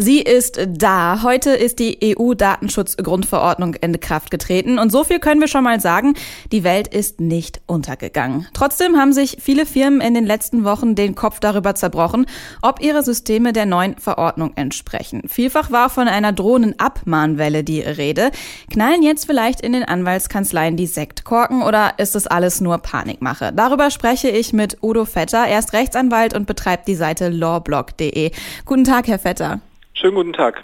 Sie ist da. Heute ist die EU-Datenschutzgrundverordnung in Kraft getreten. Und so viel können wir schon mal sagen, die Welt ist nicht untergegangen. Trotzdem haben sich viele Firmen in den letzten Wochen den Kopf darüber zerbrochen, ob ihre Systeme der neuen Verordnung entsprechen. Vielfach war von einer drohenden Abmahnwelle die Rede. Knallen jetzt vielleicht in den Anwaltskanzleien die Sektkorken oder ist es alles nur Panikmache? Darüber spreche ich mit Udo Vetter. Er ist Rechtsanwalt und betreibt die Seite lawblog.de. Guten Tag, Herr Vetter. Schönen guten Tag.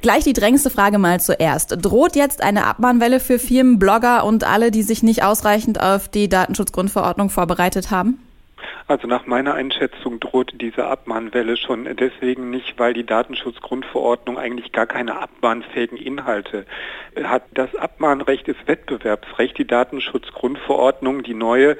Gleich die drängste Frage mal zuerst. Droht jetzt eine Abmahnwelle für Firmen, Blogger und alle, die sich nicht ausreichend auf die Datenschutzgrundverordnung vorbereitet haben? Also nach meiner Einschätzung droht diese Abmahnwelle schon deswegen nicht, weil die Datenschutzgrundverordnung eigentlich gar keine abmahnfähigen Inhalte hat. Das Abmahnrecht ist Wettbewerbsrecht. Die Datenschutzgrundverordnung, die neue,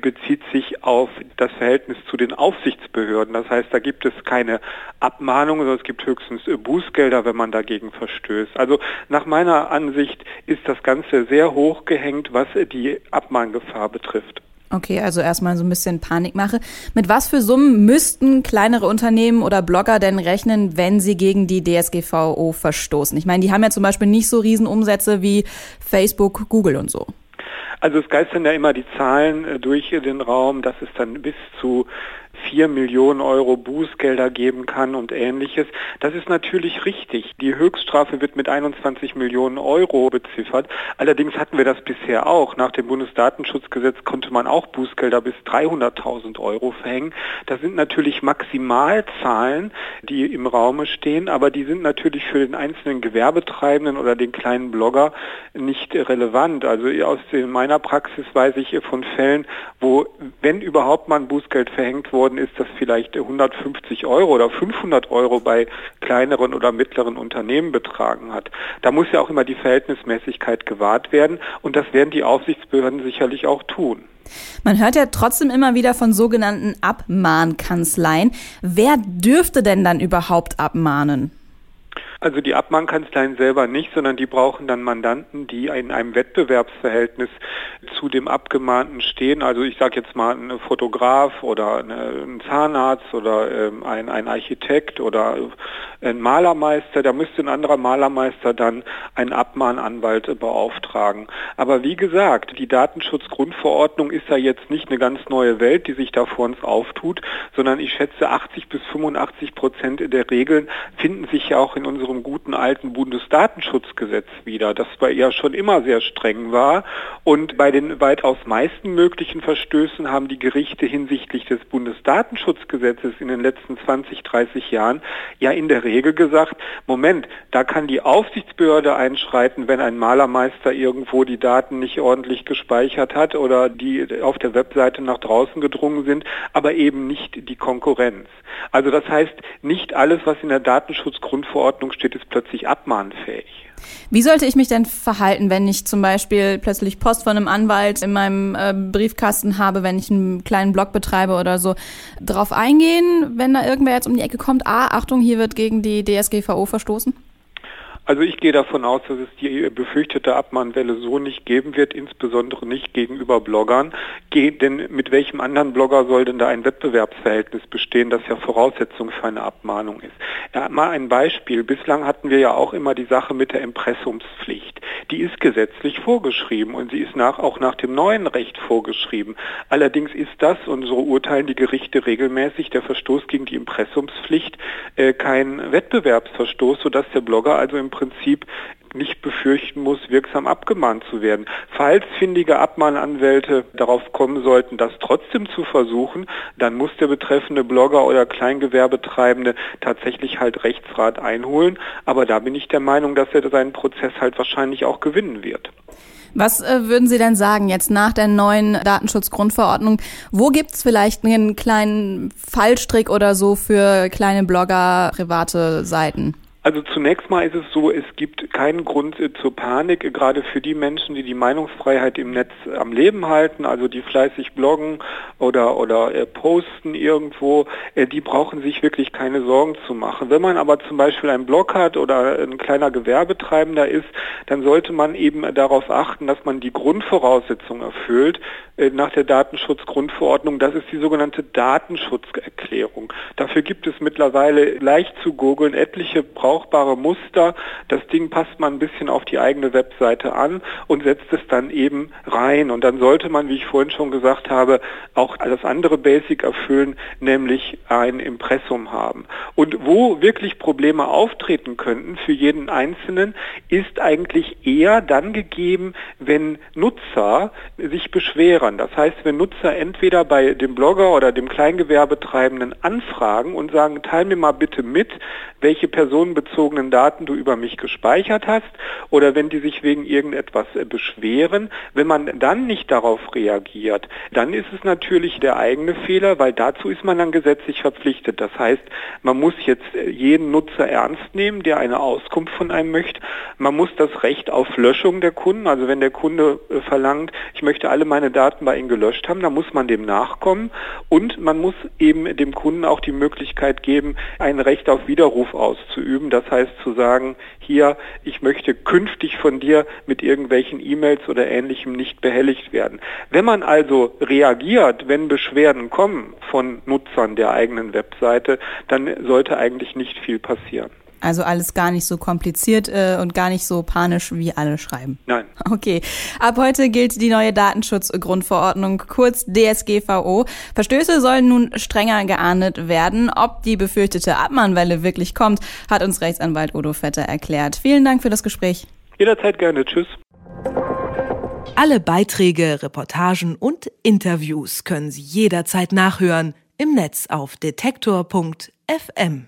bezieht sich auf das Verhältnis zu den Aufsichtsbehörden. Das heißt, da gibt es keine Abmahnung, sondern es gibt höchstens Bußgelder, wenn man dagegen verstößt. Also nach meiner Ansicht ist das Ganze sehr hoch gehängt, was die Abmahngefahr betrifft. Okay, also erstmal so ein bisschen Panikmache. Mit was für Summen müssten kleinere Unternehmen oder Blogger denn rechnen, wenn sie gegen die DSGVO verstoßen? Ich meine, die haben ja zum Beispiel nicht so Riesenumsätze wie Facebook, Google und so. Also es geistern ja immer die Zahlen äh, durch den Raum, dass es dann bis zu 4 Millionen Euro Bußgelder geben kann und ähnliches. Das ist natürlich richtig. Die Höchststrafe wird mit 21 Millionen Euro beziffert. Allerdings hatten wir das bisher auch. Nach dem Bundesdatenschutzgesetz konnte man auch Bußgelder bis 300.000 Euro verhängen. Das sind natürlich Maximalzahlen, die im Raume stehen, aber die sind natürlich für den einzelnen Gewerbetreibenden oder den kleinen Blogger nicht relevant. Also aus meiner Praxis weiß ich von Fällen, wo, wenn überhaupt mal ein Bußgeld verhängt worden ist, das vielleicht 150 Euro oder 500 Euro bei kleineren oder mittleren Unternehmen betragen hat. Da muss ja auch immer die Verhältnismäßigkeit gewahrt werden und das werden die Aufsichtsbehörden sicherlich auch tun. Man hört ja trotzdem immer wieder von sogenannten Abmahnkanzleien. Wer dürfte denn dann überhaupt abmahnen? Also die Abmahnkanzleien selber nicht, sondern die brauchen dann Mandanten, die in einem Wettbewerbsverhältnis zu dem Abgemahnten stehen. Also ich sage jetzt mal ein Fotograf oder ein Zahnarzt oder ähm, ein, ein Architekt oder ein Malermeister. Da müsste ein anderer Malermeister dann einen Abmahnanwalt beauftragen. Aber wie gesagt, die Datenschutzgrundverordnung ist ja jetzt nicht eine ganz neue Welt, die sich da vor uns auftut, sondern ich schätze 80 bis 85 Prozent der Regeln finden sich ja auch in unserem unserem guten alten Bundesdatenschutzgesetz wieder, das bei ja schon immer sehr streng war. Und bei den weitaus meisten möglichen Verstößen haben die Gerichte hinsichtlich des Bundesdatenschutzgesetzes in den letzten 20, 30 Jahren ja in der Regel gesagt, Moment, da kann die Aufsichtsbehörde einschreiten, wenn ein Malermeister irgendwo die Daten nicht ordentlich gespeichert hat oder die auf der Webseite nach draußen gedrungen sind, aber eben nicht die Konkurrenz. Also das heißt, nicht alles, was in der Datenschutzgrundverordnung steht, ist plötzlich abmahnfähig. Wie sollte ich mich denn verhalten, wenn ich zum Beispiel plötzlich Post von einem Anwalt in meinem äh, Briefkasten habe, wenn ich einen kleinen Blog betreibe oder so? Darauf eingehen, wenn da irgendwer jetzt um die Ecke kommt, ah, Achtung, hier wird gegen die DSGVO verstoßen? Also ich gehe davon aus, dass es die befürchtete Abmahnwelle so nicht geben wird, insbesondere nicht gegenüber Bloggern. denn mit welchem anderen Blogger soll denn da ein Wettbewerbsverhältnis bestehen, das ja Voraussetzung für eine Abmahnung ist? Ja, mal ein Beispiel. Bislang hatten wir ja auch immer die Sache mit der Impressumspflicht. Die ist gesetzlich vorgeschrieben und sie ist nach, auch nach dem neuen Recht vorgeschrieben. Allerdings ist das, und so urteilen die Gerichte regelmäßig, der Verstoß gegen die Impressumspflicht äh, kein Wettbewerbsverstoß, sodass der Blogger also im Prinzip nicht befürchten muss, wirksam abgemahnt zu werden. Falls findige Abmahnanwälte darauf kommen sollten, das trotzdem zu versuchen, dann muss der betreffende Blogger oder Kleingewerbetreibende tatsächlich halt Rechtsrat einholen. Aber da bin ich der Meinung, dass er seinen Prozess halt wahrscheinlich auch gewinnen wird. Was äh, würden Sie denn sagen jetzt nach der neuen Datenschutzgrundverordnung? Wo gibt es vielleicht einen kleinen Fallstrick oder so für kleine Blogger, private Seiten? Also zunächst mal ist es so, es gibt keinen Grund äh, zur Panik, gerade für die Menschen, die die Meinungsfreiheit im Netz am Leben halten, also die fleißig bloggen oder, oder äh, posten irgendwo, äh, die brauchen sich wirklich keine Sorgen zu machen. Wenn man aber zum Beispiel einen Blog hat oder ein kleiner Gewerbetreibender ist, dann sollte man eben darauf achten, dass man die Grundvoraussetzungen erfüllt äh, nach der Datenschutzgrundverordnung. Das ist die sogenannte Datenschutzerklärung. Dafür gibt es mittlerweile leicht zu googeln etliche Brauch brauchbare Muster. Das Ding passt man ein bisschen auf die eigene Webseite an und setzt es dann eben rein. Und dann sollte man, wie ich vorhin schon gesagt habe, auch das andere Basic erfüllen, nämlich ein Impressum haben. Und wo wirklich Probleme auftreten könnten für jeden Einzelnen, ist eigentlich eher dann gegeben, wenn Nutzer sich beschweren. Das heißt, wenn Nutzer entweder bei dem Blogger oder dem Kleingewerbetreibenden anfragen und sagen, teil mir mal bitte mit, welche Personen personenbezogenen Daten du über mich gespeichert hast oder wenn die sich wegen irgendetwas äh, beschweren. Wenn man dann nicht darauf reagiert, dann ist es natürlich der eigene Fehler, weil dazu ist man dann gesetzlich verpflichtet. Das heißt, man muss jetzt äh, jeden Nutzer ernst nehmen, der eine Auskunft von einem möchte. Man muss das Recht auf Löschung der Kunden, also wenn der Kunde äh, verlangt, ich möchte alle meine Daten bei Ihnen gelöscht haben, dann muss man dem nachkommen und man muss eben dem Kunden auch die Möglichkeit geben, ein Recht auf Widerruf auszuüben. Das heißt zu sagen, hier, ich möchte künftig von dir mit irgendwelchen E-Mails oder ähnlichem nicht behelligt werden. Wenn man also reagiert, wenn Beschwerden kommen von Nutzern der eigenen Webseite, dann sollte eigentlich nicht viel passieren. Also alles gar nicht so kompliziert äh, und gar nicht so panisch, wie alle schreiben. Nein. Okay. Ab heute gilt die neue Datenschutzgrundverordnung, kurz DSGVO. Verstöße sollen nun strenger geahndet werden. Ob die befürchtete Abmahnwelle wirklich kommt, hat uns Rechtsanwalt Udo Vetter erklärt. Vielen Dank für das Gespräch. Jederzeit gerne. Tschüss. Alle Beiträge, Reportagen und Interviews können Sie jederzeit nachhören im Netz auf detektor.fm.